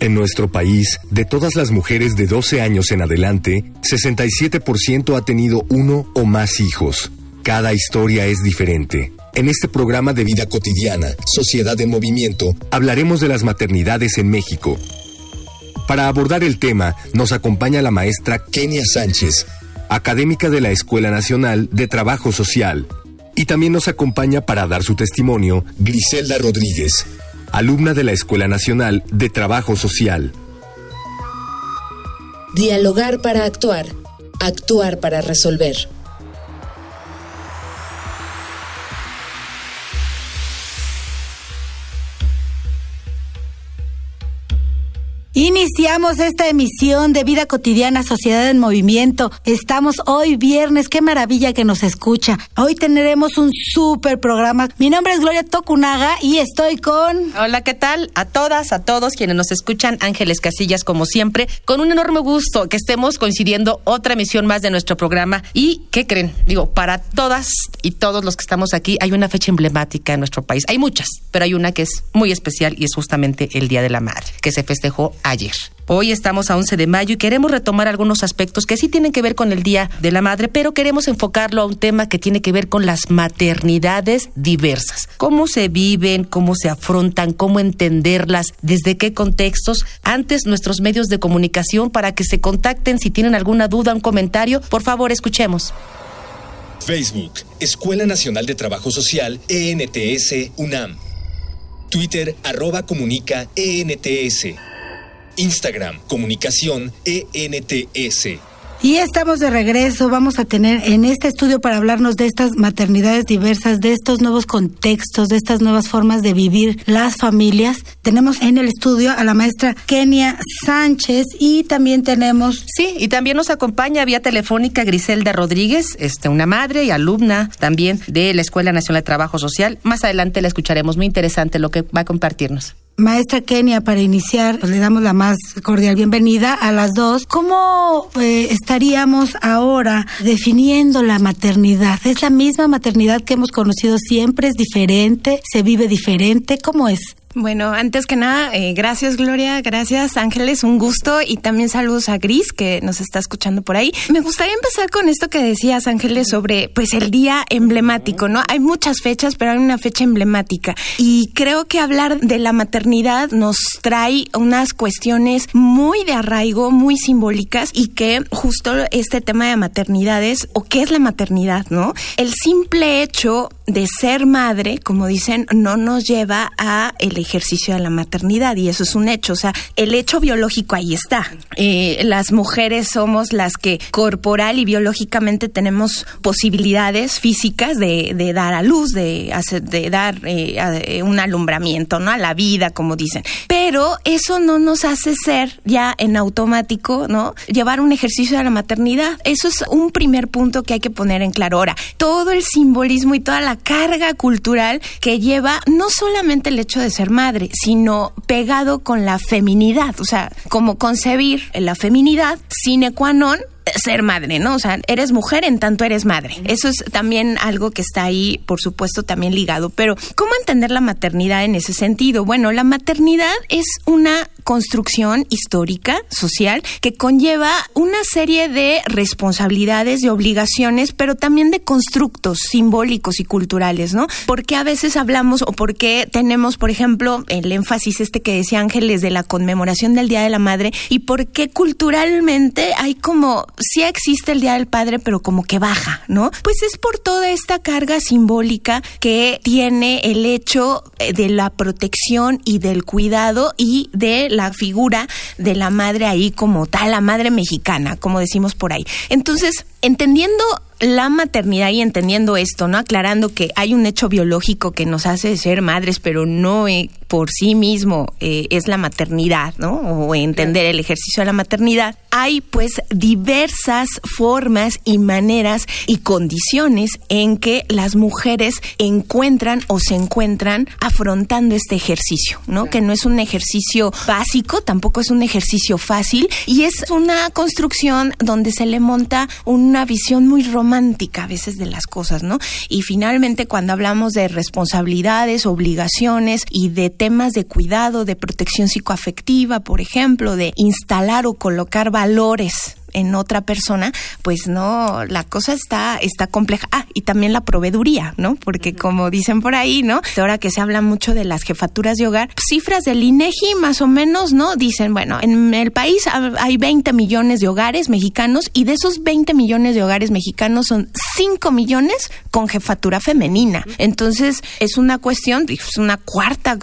En nuestro país, de todas las mujeres de 12 años en adelante, 67% ha tenido uno o más hijos. Cada historia es diferente. En este programa de vida cotidiana, Sociedad en Movimiento, hablaremos de las maternidades en México. Para abordar el tema, nos acompaña la maestra Kenia Sánchez, académica de la Escuela Nacional de Trabajo Social. Y también nos acompaña para dar su testimonio Griselda Rodríguez, alumna de la Escuela Nacional de Trabajo Social. Dialogar para actuar, actuar para resolver. Iniciamos esta emisión de Vida Cotidiana Sociedad en Movimiento. Estamos hoy viernes, qué maravilla que nos escucha. Hoy tendremos un súper programa. Mi nombre es Gloria Tokunaga y estoy con... Hola, ¿qué tal? A todas, a todos quienes nos escuchan, Ángeles Casillas como siempre, con un enorme gusto que estemos coincidiendo otra emisión más de nuestro programa. ¿Y qué creen? Digo, para todas y todos los que estamos aquí hay una fecha emblemática en nuestro país. Hay muchas, pero hay una que es muy especial y es justamente el Día de la Madre, que se festejó Hoy estamos a 11 de mayo y queremos retomar algunos aspectos que sí tienen que ver con el Día de la Madre, pero queremos enfocarlo a un tema que tiene que ver con las maternidades diversas. Cómo se viven, cómo se afrontan, cómo entenderlas, desde qué contextos. Antes nuestros medios de comunicación para que se contacten si tienen alguna duda, un comentario, por favor escuchemos. Facebook, Escuela Nacional de Trabajo Social, ENTS, UNAM. Twitter, arroba comunica, ENTS. Instagram, comunicación ENTS. Y estamos de regreso. Vamos a tener en este estudio para hablarnos de estas maternidades diversas, de estos nuevos contextos, de estas nuevas formas de vivir las familias. Tenemos en el estudio a la maestra Kenia Sánchez y también tenemos. Sí, y también nos acompaña vía telefónica Griselda Rodríguez, este, una madre y alumna también de la Escuela Nacional de Trabajo Social. Más adelante la escucharemos. Muy interesante lo que va a compartirnos. Maestra Kenia, para iniciar, pues, le damos la más cordial bienvenida a las dos. ¿Cómo eh, estaríamos ahora definiendo la maternidad? ¿Es la misma maternidad que hemos conocido siempre? ¿Es diferente? ¿Se vive diferente? ¿Cómo es? Bueno, antes que nada, eh, gracias Gloria, gracias Ángeles, un gusto y también saludos a Gris que nos está escuchando por ahí. Me gustaría empezar con esto que decías Ángeles sobre pues el día emblemático, ¿no? Hay muchas fechas, pero hay una fecha emblemática y creo que hablar de la maternidad nos trae unas cuestiones muy de arraigo, muy simbólicas y que justo este tema de maternidades o qué es la maternidad, ¿no? El simple hecho de ser madre, como dicen, no nos lleva a el ejercicio de la maternidad y eso es un hecho, o sea, el hecho biológico ahí está. Eh, las mujeres somos las que corporal y biológicamente tenemos posibilidades físicas de, dar a luz, de, hacer, de dar eh, eh, un alumbramiento, ¿no? A la vida, como dicen. Pero eso no nos hace ser ya en automático, ¿no? Llevar un ejercicio de la maternidad. Eso es un primer punto que hay que poner en claro. Ahora, todo el simbolismo y toda la carga cultural que lleva no solamente el hecho de ser madre, sino pegado con la feminidad, o sea, como concebir la feminidad sine qua non ser madre, ¿no? O sea, eres mujer en tanto eres madre. Eso es también algo que está ahí, por supuesto, también ligado. Pero, ¿cómo entender la maternidad en ese sentido? Bueno, la maternidad es una construcción histórica, social, que conlleva una serie de responsabilidades, de obligaciones, pero también de constructos simbólicos y culturales, ¿no? Porque a veces hablamos o porque tenemos, por ejemplo, el énfasis este que decía Ángeles de la conmemoración del Día de la Madre y por qué culturalmente hay como sí existe el Día del Padre, pero como que baja, ¿no? Pues es por toda esta carga simbólica que tiene el hecho eh, de la protección y del cuidado y de la figura de la madre ahí como tal, la madre mexicana, como decimos por ahí. Entonces, entendiendo la maternidad y entendiendo esto, ¿no? Aclarando que hay un hecho biológico que nos hace ser madres, pero no eh, por sí mismo eh, es la maternidad, ¿no? O entender el ejercicio de la maternidad. Hay pues diversas formas y maneras y condiciones en que las mujeres encuentran o se encuentran afrontando este ejercicio, ¿no? Que no es un ejercicio básico, tampoco es un ejercicio fácil y es una construcción donde se le monta una visión muy romántica a veces de las cosas, ¿no? Y finalmente cuando hablamos de responsabilidades, obligaciones y de temas de cuidado, de protección psicoafectiva, por ejemplo, de instalar o colocar valores en otra persona, pues no, la cosa está, está compleja. Ah, y también la proveeduría, ¿no? Porque como dicen por ahí, ¿no? Ahora que se habla mucho de las jefaturas de hogar, cifras del INEGI más o menos, ¿no? Dicen, bueno, en el país hay 20 millones de hogares mexicanos y de esos 20 millones de hogares mexicanos son 5 millones con jefatura femenina. Entonces, es una cuestión, es una cuarta,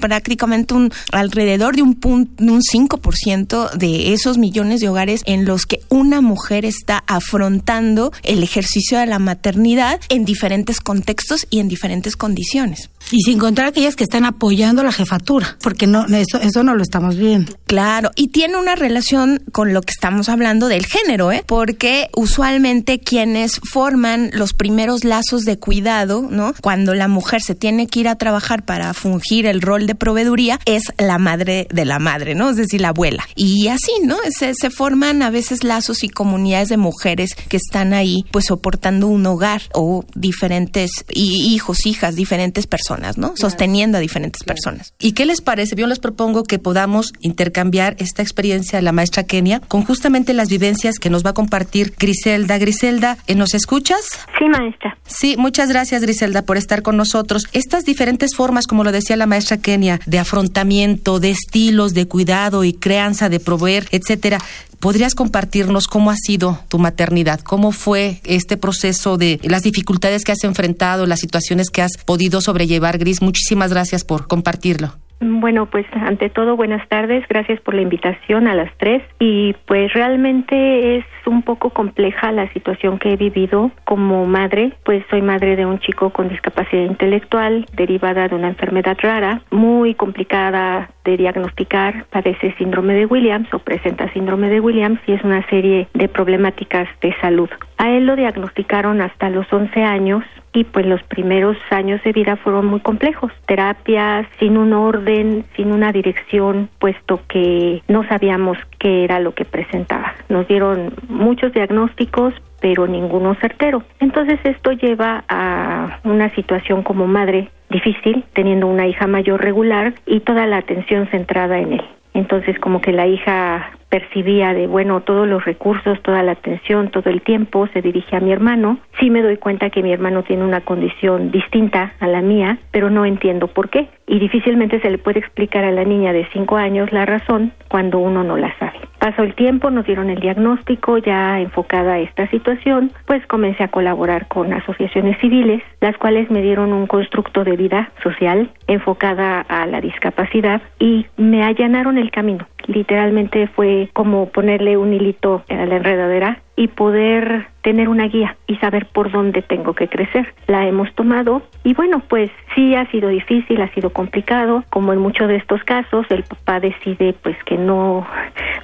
prácticamente un alrededor de un punto, un 5% de esos millones de hogares en los que una mujer está afrontando el ejercicio de la maternidad en diferentes contextos y en diferentes condiciones. Y sin contar aquellas que están apoyando la jefatura, porque no eso, eso no lo estamos viendo. Claro, y tiene una relación con lo que estamos hablando del género, ¿eh? Porque usualmente quienes forman los primeros lazos de cuidado, ¿no? Cuando la mujer se tiene que ir a trabajar para fungir el rol de proveeduría, es la madre de la madre, ¿no? Es decir, la abuela. Y así, ¿no? Se, se forman a veces lazos y comunidades de mujeres que están ahí, pues soportando un hogar o diferentes hijos, hijas, diferentes personas. ¿no? Sosteniendo a diferentes personas. ¿Y qué les parece? Yo les propongo que podamos intercambiar esta experiencia de la maestra Kenia con justamente las vivencias que nos va a compartir Griselda. Griselda, ¿eh, ¿nos escuchas? Sí, maestra. Sí, muchas gracias, Griselda, por estar con nosotros. Estas diferentes formas, como lo decía la maestra Kenia, de afrontamiento, de estilos, de cuidado y crianza, de proveer, etcétera, ¿Podrías compartirnos cómo ha sido tu maternidad? ¿Cómo fue este proceso de las dificultades que has enfrentado, las situaciones que has podido sobrellevar, Gris? Muchísimas gracias por compartirlo. Bueno, pues ante todo, buenas tardes. Gracias por la invitación a las tres. Y pues realmente es un poco compleja la situación que he vivido como madre. Pues soy madre de un chico con discapacidad intelectual derivada de una enfermedad rara, muy complicada de diagnosticar. Padece síndrome de Williams o presenta síndrome de Williams y es una serie de problemáticas de salud. A él lo diagnosticaron hasta los 11 años y pues los primeros años de vida fueron muy complejos. Terapias sin un orden, sin una dirección, puesto que no sabíamos qué era lo que presentaba. Nos dieron muchos diagnósticos, pero ninguno certero. Entonces esto lleva a una situación como madre difícil, teniendo una hija mayor regular y toda la atención centrada en él. Entonces como que la hija percibía de, bueno, todos los recursos, toda la atención, todo el tiempo se dirige a mi hermano. Sí me doy cuenta que mi hermano tiene una condición distinta a la mía, pero no entiendo por qué. Y difícilmente se le puede explicar a la niña de cinco años la razón cuando uno no la sabe. Pasó el tiempo, nos dieron el diagnóstico, ya enfocada a esta situación, pues comencé a colaborar con asociaciones civiles, las cuales me dieron un constructo de vida social enfocada a la discapacidad y me allanaron el camino. Literalmente fue como ponerle un hilito a la enredadera y poder tener una guía y saber por dónde tengo que crecer. La hemos tomado y bueno, pues sí ha sido difícil, ha sido complicado, como en muchos de estos casos el papá decide pues que no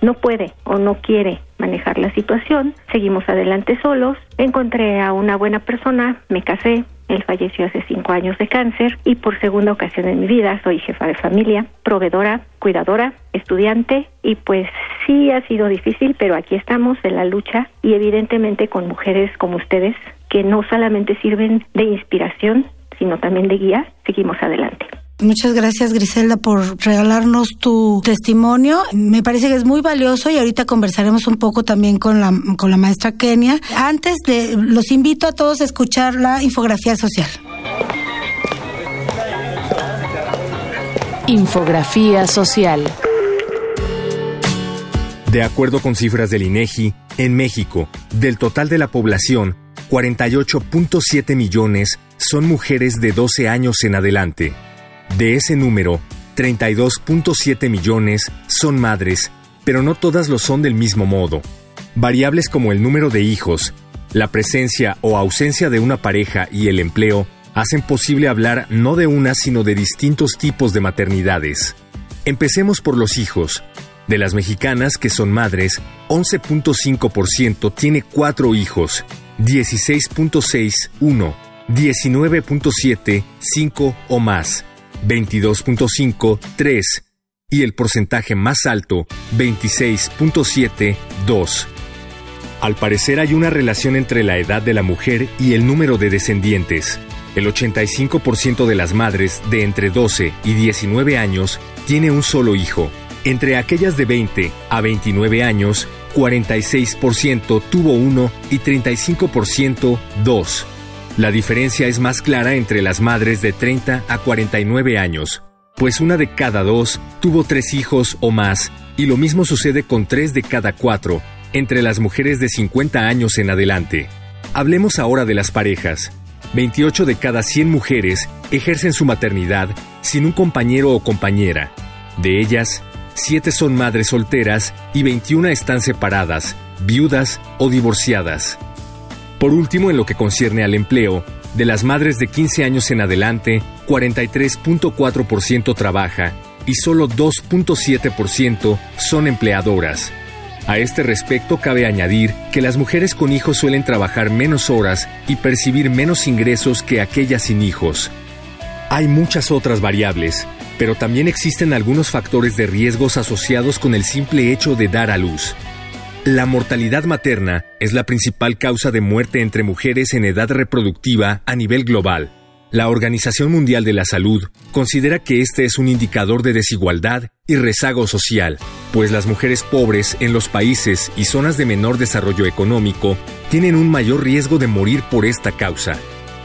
no puede o no quiere manejar la situación. Seguimos adelante solos. Encontré a una buena persona, me casé, él falleció hace cinco años de cáncer y por segunda ocasión en mi vida soy jefa de familia, proveedora, cuidadora, estudiante y pues sí ha sido difícil, pero aquí estamos en la lucha y evidentemente con mujeres como ustedes que no solamente sirven de inspiración, sino también de guía, seguimos adelante. Muchas gracias Griselda por regalarnos tu testimonio. Me parece que es muy valioso y ahorita conversaremos un poco también con la, con la maestra Kenia. Antes de, los invito a todos a escuchar la infografía social. Infografía social. De acuerdo con cifras del INEGI, en México, del total de la población, 48.7 millones son mujeres de 12 años en adelante. De ese número, 32.7 millones son madres, pero no todas lo son del mismo modo. Variables como el número de hijos, La presencia o ausencia de una pareja y el empleo hacen posible hablar no de una, sino de distintos tipos de maternidades. Empecemos por los hijos. De las mexicanas que son madres, 11.5% tiene cuatro hijos, 16.6 1, 19.7 5 o más, 22.5 3 y el porcentaje más alto, 26.7 2. Al parecer hay una relación entre la edad de la mujer y el número de descendientes. El 85% de las madres de entre 12 y 19 años tiene un solo hijo. Entre aquellas de 20 a 29 años, 46% tuvo uno y 35% dos. La diferencia es más clara entre las madres de 30 a 49 años, pues una de cada dos tuvo tres hijos o más, y lo mismo sucede con tres de cada cuatro, entre las mujeres de 50 años en adelante. Hablemos ahora de las parejas. 28 de cada 100 mujeres ejercen su maternidad sin un compañero o compañera. De ellas, 7 son madres solteras y 21 están separadas, viudas o divorciadas. Por último, en lo que concierne al empleo, de las madres de 15 años en adelante, 43.4% trabaja y solo 2.7% son empleadoras. A este respecto cabe añadir que las mujeres con hijos suelen trabajar menos horas y percibir menos ingresos que aquellas sin hijos. Hay muchas otras variables, pero también existen algunos factores de riesgos asociados con el simple hecho de dar a luz. La mortalidad materna es la principal causa de muerte entre mujeres en edad reproductiva a nivel global. La Organización Mundial de la Salud considera que este es un indicador de desigualdad y rezago social, pues las mujeres pobres en los países y zonas de menor desarrollo económico tienen un mayor riesgo de morir por esta causa.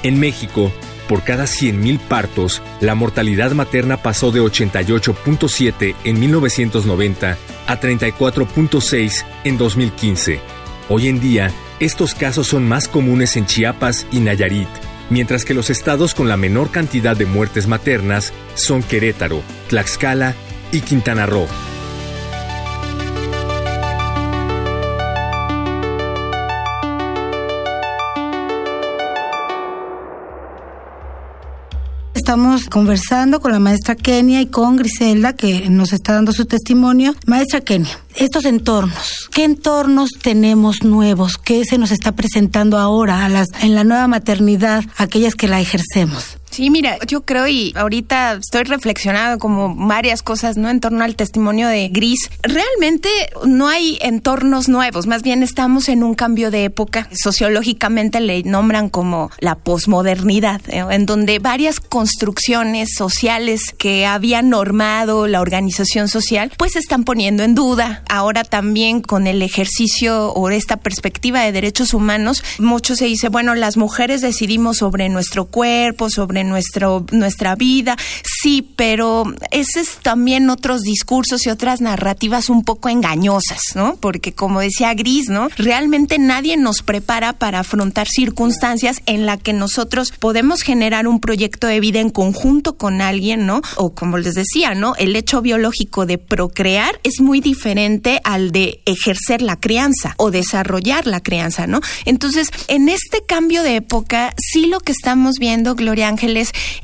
En México, por cada 100.000 partos, la mortalidad materna pasó de 88.7 en 1990 a 34.6 en 2015. Hoy en día, estos casos son más comunes en Chiapas y Nayarit, mientras que los estados con la menor cantidad de muertes maternas son Querétaro, Tlaxcala y Quintana Roo. Estamos conversando con la maestra Kenia y con Griselda, que nos está dando su testimonio. Maestra Kenia, estos entornos, ¿qué entornos tenemos nuevos? ¿Qué se nos está presentando ahora a las, en la nueva maternidad, aquellas que la ejercemos? Sí, mira, yo creo y ahorita estoy reflexionando como varias cosas, ¿no? En torno al testimonio de Gris. Realmente no hay entornos nuevos, más bien estamos en un cambio de época. Sociológicamente le nombran como la posmodernidad, ¿eh? en donde varias construcciones sociales que había normado la organización social, pues se están poniendo en duda. Ahora también con el ejercicio o esta perspectiva de derechos humanos, mucho se dice, bueno, las mujeres decidimos sobre nuestro cuerpo, sobre nuestro, nuestra vida, sí, pero ese es también otros discursos y otras narrativas un poco engañosas, ¿no? Porque como decía Gris, ¿no? Realmente nadie nos prepara para afrontar circunstancias en la que nosotros podemos generar un proyecto de vida en conjunto con alguien, ¿no? O como les decía, ¿no? El hecho biológico de procrear es muy diferente al de ejercer la crianza o desarrollar la crianza, ¿no? Entonces, en este cambio de época, sí lo que estamos viendo, Gloria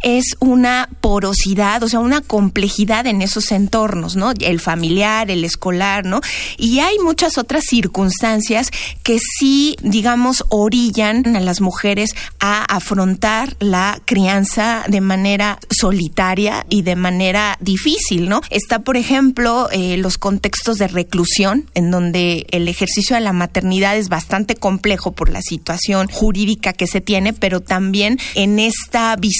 Es una porosidad, o sea, una complejidad en esos entornos, ¿no? El familiar, el escolar, ¿no? Y hay muchas otras circunstancias que sí, digamos, orillan a las mujeres a afrontar la crianza de manera solitaria y de manera difícil, ¿no? Está, por ejemplo, eh, los contextos de reclusión, en donde el ejercicio de la maternidad es bastante complejo por la situación jurídica que se tiene, pero también en esta visión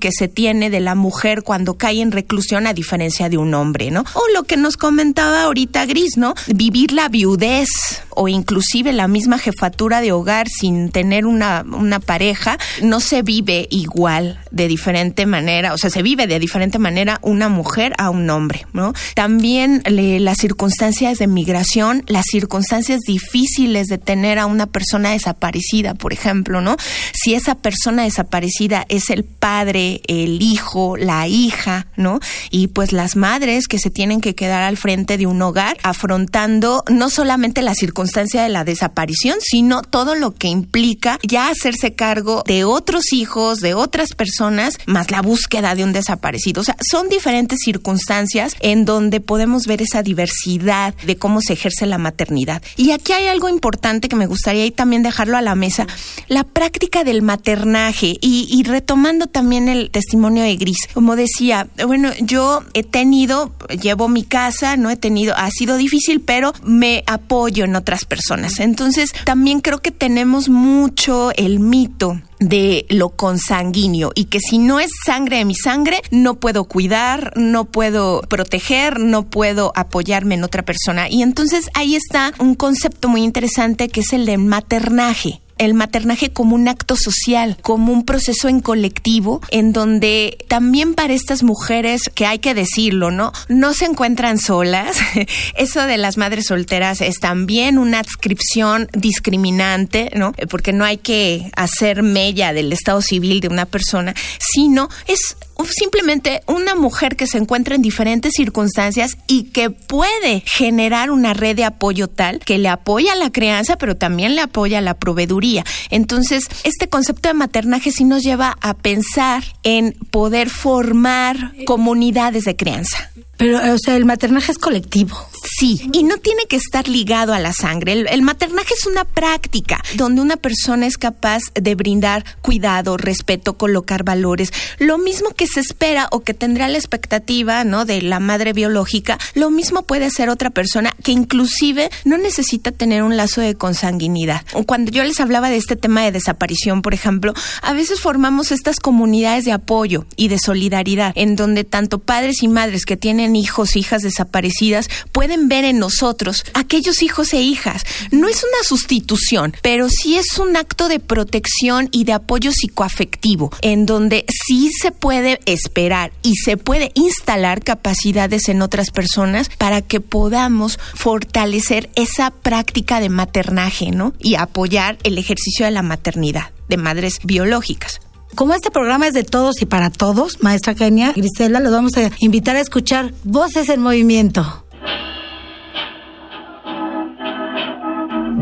que se tiene de la mujer cuando cae en reclusión a diferencia de un hombre, ¿no? O lo que nos comentaba ahorita Gris, ¿no? Vivir la viudez o inclusive la misma jefatura de hogar sin tener una, una pareja, no se vive igual de diferente manera, o sea, se vive de diferente manera una mujer a un hombre, ¿no? También las circunstancias de migración, las circunstancias difíciles de tener a una persona desaparecida, por ejemplo, ¿no? Si esa persona desaparecida es el padre, el hijo, la hija, ¿no? Y pues las madres que se tienen que quedar al frente de un hogar afrontando no solamente la circunstancia de la desaparición, sino todo lo que implica ya hacerse cargo de otros hijos, de otras personas, más la búsqueda de un desaparecido. O sea, son diferentes circunstancias en donde podemos ver esa diversidad de cómo se ejerce la maternidad. Y aquí hay algo importante que me gustaría también dejarlo a la mesa, la práctica del maternaje y, y retomando también el testimonio de Gris. Como decía, bueno, yo he tenido, llevo mi casa, no he tenido, ha sido difícil, pero me apoyo en otras personas. Entonces, también creo que tenemos mucho el mito de lo consanguíneo y que si no es sangre de mi sangre, no puedo cuidar, no puedo proteger, no puedo apoyarme en otra persona. Y entonces ahí está un concepto muy interesante que es el de maternaje el maternaje como un acto social, como un proceso en colectivo, en donde también para estas mujeres, que hay que decirlo, ¿no? No se encuentran solas. Eso de las madres solteras es también una adscripción discriminante, ¿no? Porque no hay que hacer mella del estado civil de una persona, sino es simplemente una mujer que se encuentra en diferentes circunstancias y que puede generar una red de apoyo tal que le apoya a la crianza, pero también le apoya a la proveeduría. Entonces, este concepto de maternaje sí nos lleva a pensar en poder formar comunidades de crianza. Pero, o sea, el maternaje es colectivo. Sí, y no tiene que estar ligado a la sangre. El, maternaje es una práctica donde una persona es capaz de brindar cuidado, respeto, colocar valores. Lo mismo que se espera o que tendrá la expectativa, ¿no? De la madre biológica, lo mismo puede hacer otra persona que inclusive no necesita tener un lazo de consanguinidad. Cuando yo les hablaba de este tema de desaparición, por ejemplo, a veces formamos estas comunidades de apoyo y de solidaridad en donde tanto padres y madres que tienen hijos, hijas desaparecidas, pueden ver en nosotros aquellos hijos e hijas. No es una sustitución, pero sí es un acto de protección y de apoyo psicoafectivo, en donde sí se puede esperar y se puede instalar capacidades en otras personas para que podamos fortalecer esa práctica de maternaje, ¿no? Y apoyar el ejercicio de la maternidad de madres biológicas. Como este programa es de todos y para todos, maestra Kenia, Grisela, los vamos a invitar a escuchar Voces en Movimiento.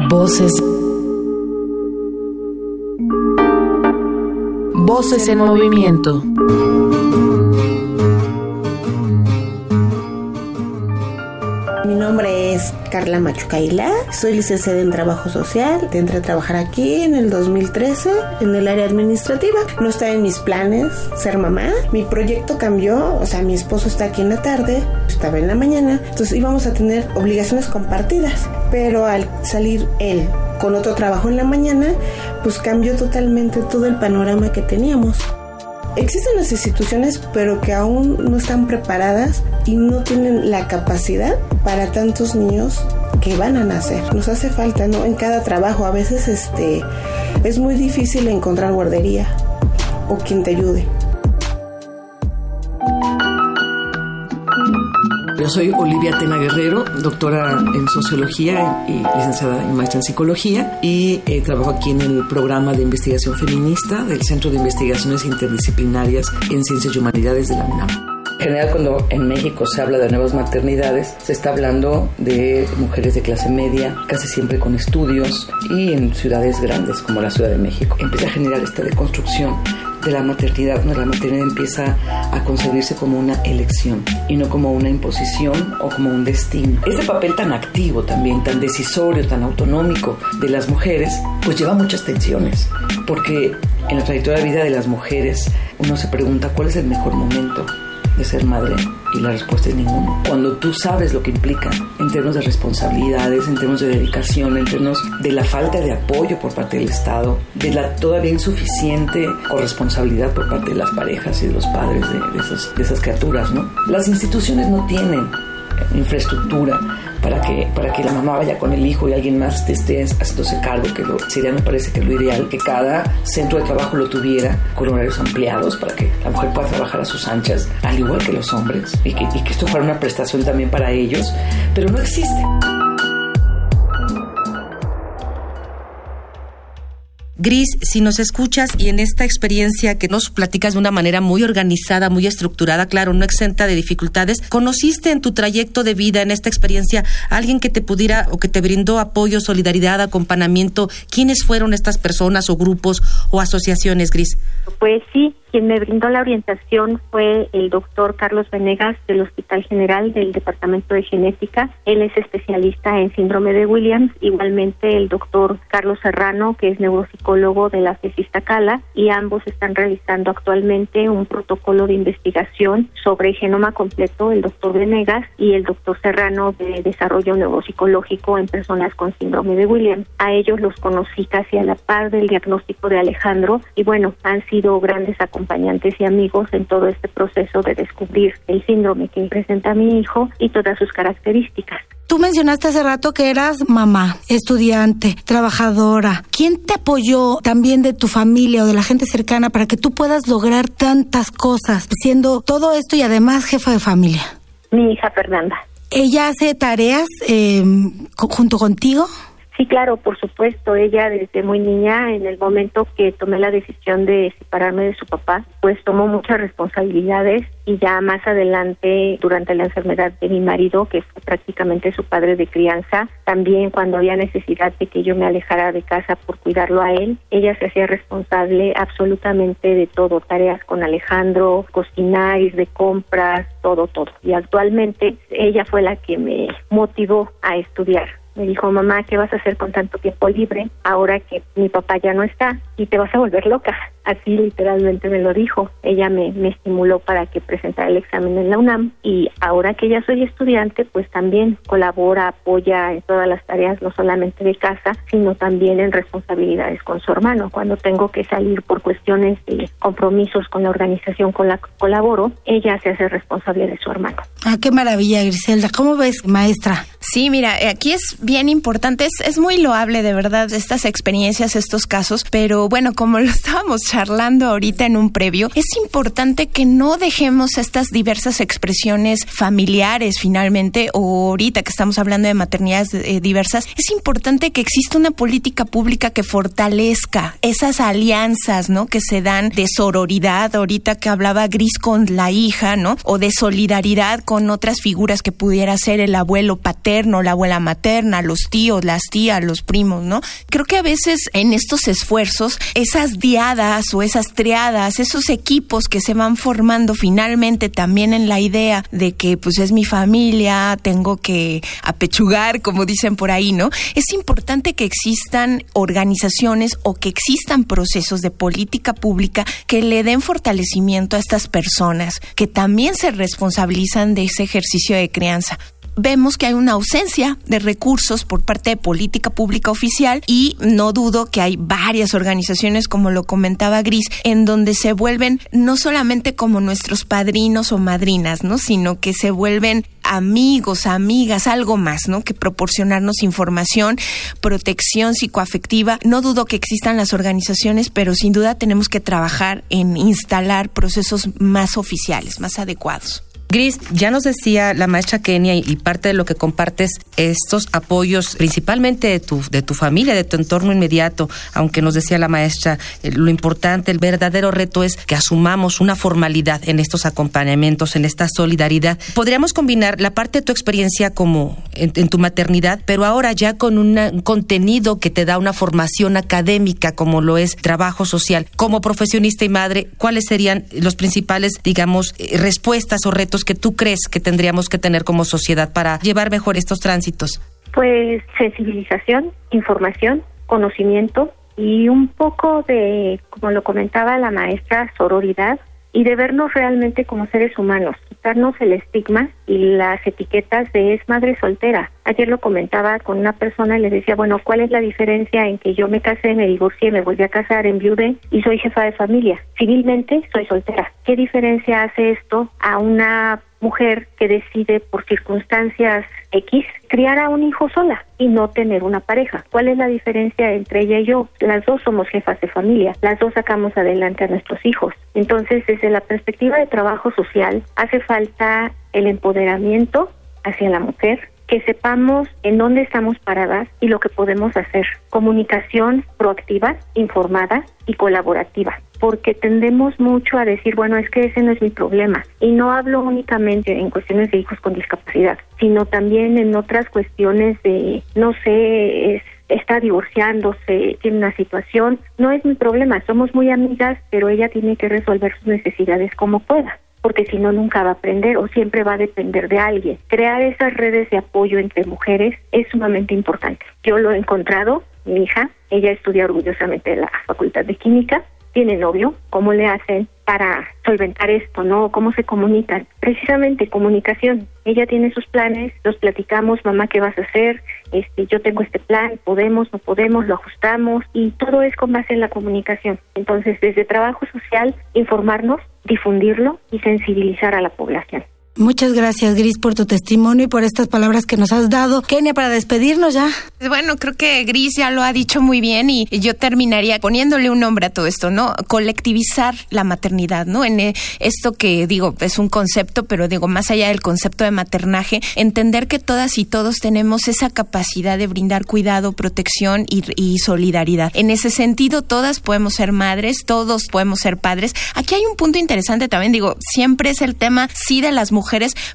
Voces. Voces en movimiento. Mi nombre es Carla Machucaila, soy licenciada en Trabajo Social, entré a trabajar aquí en el 2013 en el área administrativa. No estaba en mis planes ser mamá. Mi proyecto cambió, o sea, mi esposo está aquí en la tarde, estaba en la mañana, entonces íbamos a tener obligaciones compartidas, pero al salir él con otro trabajo en la mañana, pues cambió totalmente todo el panorama que teníamos. Existen las instituciones, pero que aún no están preparadas y no tienen la capacidad para tantos niños que van a nacer. Nos hace falta, ¿no? En cada trabajo a veces este es muy difícil encontrar guardería o quien te ayude. Soy Olivia Tena Guerrero, doctora en sociología y licenciada y maestra en psicología y eh, trabajo aquí en el programa de investigación feminista del Centro de Investigaciones Interdisciplinarias en Ciencias y Humanidades de la UNAM. En general, cuando en México se habla de nuevas maternidades, se está hablando de mujeres de clase media, casi siempre con estudios y en ciudades grandes como la Ciudad de México. Empieza a generar esta deconstrucción de la maternidad, donde la maternidad empieza a concebirse como una elección y no como una imposición o como un destino. Ese papel tan activo también, tan decisorio, tan autonómico de las mujeres, pues lleva muchas tensiones, porque en la trayectoria de vida de las mujeres uno se pregunta cuál es el mejor momento de ser madre? Y la respuesta es ninguno. Cuando tú sabes lo que implica en términos de responsabilidades, en términos de dedicación, en términos de la falta de apoyo por parte del Estado, de la todavía insuficiente corresponsabilidad por parte de las parejas y de los padres de, de, esas, de esas criaturas, ¿no? Las instituciones no tienen infraestructura para que, para que la mamá vaya con el hijo y alguien más esté haciéndose cargo, que lo, sería me parece que lo ideal, que cada centro de trabajo lo tuviera con horarios ampliados para que la mujer pueda trabajar a sus anchas, al igual que los hombres, y que esto fuera una prestación también para ellos, pero no existe. Gris, si nos escuchas y en esta experiencia que nos platicas de una manera muy organizada, muy estructurada, claro, no exenta de dificultades, ¿conociste en tu trayecto de vida, en esta experiencia, alguien que te pudiera o que te brindó apoyo, solidaridad, acompañamiento? ¿Quiénes fueron estas personas o grupos o asociaciones, Gris? Pues sí, quien me brindó la orientación fue el doctor Carlos Venegas del Hospital General del Departamento de Genética. Él es especialista en síndrome de Williams. Igualmente el doctor Carlos Serrano, que es neuropsicólogo de la Cala, y ambos están realizando actualmente un protocolo de investigación sobre genoma completo, el doctor Venegas y el doctor Serrano de desarrollo neuropsicológico en personas con síndrome de Williams. A ellos los conocí casi a la par del diagnóstico de Alejandro y bueno, han sido grandes acompañantes y amigos en todo este proceso de descubrir el síndrome que presenta mi hijo y todas sus características. Tú mencionaste hace rato que eras mamá, estudiante, trabajadora. ¿Quién te apoyó también de tu familia o de la gente cercana para que tú puedas lograr tantas cosas, siendo todo esto y además jefa de familia? Mi hija Fernanda. ¿Ella hace tareas eh, junto contigo? Sí, claro, por supuesto. Ella desde muy niña, en el momento que tomé la decisión de separarme de su papá, pues tomó muchas responsabilidades y ya más adelante, durante la enfermedad de mi marido, que fue prácticamente su padre de crianza, también cuando había necesidad de que yo me alejara de casa por cuidarlo a él, ella se hacía responsable absolutamente de todo, tareas con Alejandro, cocinar, ir de compras, todo, todo. Y actualmente ella fue la que me motivó a estudiar me dijo, mamá, ¿qué vas a hacer con tanto tiempo libre ahora que mi papá ya no está? Y te vas a volver loca. Así literalmente me lo dijo. Ella me, me estimuló para que presentara el examen en la UNAM y ahora que ya soy estudiante, pues también colabora, apoya en todas las tareas, no solamente de casa, sino también en responsabilidades con su hermano. Cuando tengo que salir por cuestiones de compromisos con la organización con la que colaboro, ella se hace responsable de su hermano. Ah, qué maravilla, Griselda. ¿Cómo ves, maestra? Sí, mira, aquí es bien importante, es, es muy loable de verdad estas experiencias, estos casos, pero bueno, como lo estábamos charlando ahorita en un previo, es importante que no dejemos estas diversas expresiones familiares finalmente, o ahorita que estamos hablando de maternidades eh, diversas, es importante que exista una política pública que fortalezca esas alianzas, ¿no? Que se dan de sororidad, ahorita que hablaba Gris con la hija, ¿no? O de solidaridad con otras figuras que pudiera ser el abuelo paterno, la abuela materna, los tíos, las tías, los primos, ¿no? Creo que a veces en estos esfuerzos, esas diadas o esas triadas, esos equipos que se van formando finalmente también en la idea de que pues es mi familia, tengo que apechugar, como dicen por ahí, ¿no? Es importante que existan organizaciones o que existan procesos de política pública que le den fortalecimiento a estas personas, que también se responsabilizan de ese ejercicio de crianza vemos que hay una ausencia de recursos por parte de política pública oficial y no dudo que hay varias organizaciones, como lo comentaba Gris, en donde se vuelven no solamente como nuestros padrinos o madrinas, ¿no? Sino que se vuelven amigos, amigas, algo más, ¿no? Que proporcionarnos información, protección psicoafectiva. No dudo que existan las organizaciones, pero sin duda tenemos que trabajar en instalar procesos más oficiales, más adecuados. Gris, ya nos decía la maestra Kenia y parte de lo que compartes estos apoyos, principalmente de tu, de tu familia, de tu entorno inmediato, aunque nos decía la maestra, eh, lo importante, el verdadero reto es que asumamos una formalidad en estos acompañamientos, en esta solidaridad. Podríamos combinar la parte de tu experiencia como en, tu maternidad, pero ahora ya con un contenido que te da una formación académica como lo es trabajo social. Como profesionista y madre, ¿cuáles serían los principales, digamos, eh, respuestas o retos que tú crees que tendríamos que tener como sociedad para llevar mejor estos tránsitos? Pues sensibilización, información, conocimiento y un poco de, como lo comentaba la maestra, sororidad y de vernos realmente como seres humanos, quitarnos el estigma y las etiquetas de es madre soltera. Ayer lo comentaba con una persona y le decía, bueno, ¿cuál es la diferencia en que yo me casé, me divorcié, me volví a casar, en viude y soy jefa de familia? Civilmente soy soltera. ¿Qué diferencia hace esto a una mujer que decide por circunstancias X criar a un hijo sola y no tener una pareja. ¿Cuál es la diferencia entre ella y yo? Las dos somos jefas de familia, las dos sacamos adelante a nuestros hijos. Entonces, desde la perspectiva de trabajo social, hace falta el empoderamiento hacia la mujer, que sepamos en dónde estamos paradas y lo que podemos hacer. Comunicación proactiva, informada y colaborativa porque tendemos mucho a decir, bueno, es que ese no es mi problema. Y no hablo únicamente en cuestiones de hijos con discapacidad, sino también en otras cuestiones de, no sé, es está divorciándose, tiene una situación, no es mi problema, somos muy amigas, pero ella tiene que resolver sus necesidades como pueda porque si no nunca va a aprender o siempre va a depender de alguien. Crear esas redes de apoyo entre mujeres es sumamente importante. Yo lo he encontrado, mi hija, ella estudia orgullosamente en la Facultad de Química, tiene novio, ¿cómo le hacen para solventar esto, no? ¿Cómo se comunican? Precisamente comunicación. Ella tiene sus planes, los platicamos, mamá, ¿qué vas a hacer? Este, yo tengo este plan, podemos, no podemos, lo ajustamos y todo es con base en la comunicación. Entonces, desde trabajo social, informarnos, difundirlo y sensibilizar a la población. Muchas gracias, Gris, por tu testimonio y por estas palabras que nos has dado. Kenia, para despedirnos ya. Bueno, creo que Gris ya lo ha dicho muy bien y yo terminaría poniéndole un nombre a todo esto, ¿no? Colectivizar la maternidad, ¿no? En eh, esto que digo, es un concepto, pero digo, más allá del concepto de maternaje, entender que todas y todos tenemos esa capacidad de brindar cuidado, protección y, y solidaridad. En ese sentido, todas podemos ser madres, todos podemos ser padres. Aquí hay un punto interesante también, digo, siempre es el tema, sí, de las mujeres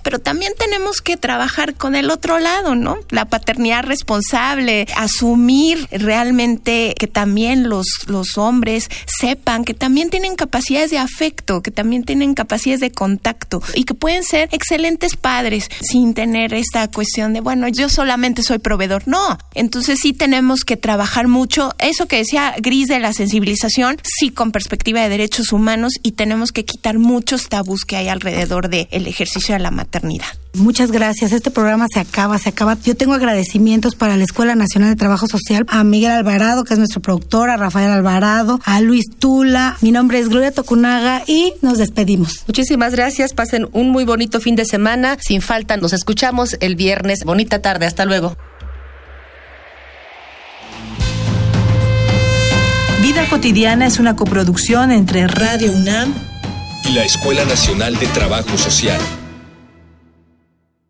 pero también tenemos que trabajar con el otro lado, ¿no? La paternidad responsable, asumir realmente que también los, los hombres sepan que también tienen capacidades de afecto, que también tienen capacidades de contacto y que pueden ser excelentes padres sin tener esta cuestión de, bueno, yo solamente soy proveedor. No, entonces sí tenemos que trabajar mucho. Eso que decía Gris de la sensibilización, sí con perspectiva de derechos humanos y tenemos que quitar muchos tabús que hay alrededor del el ejercicio a la maternidad. Muchas gracias. Este programa se acaba, se acaba. Yo tengo agradecimientos para la Escuela Nacional de Trabajo Social, a Miguel Alvarado, que es nuestro productor, a Rafael Alvarado, a Luis Tula. Mi nombre es Gloria Tocunaga y nos despedimos. Muchísimas gracias. Pasen un muy bonito fin de semana. Sin falta, nos escuchamos el viernes. Bonita tarde. Hasta luego. Vida cotidiana es una coproducción entre Radio UNAM y la Escuela Nacional de Trabajo Social.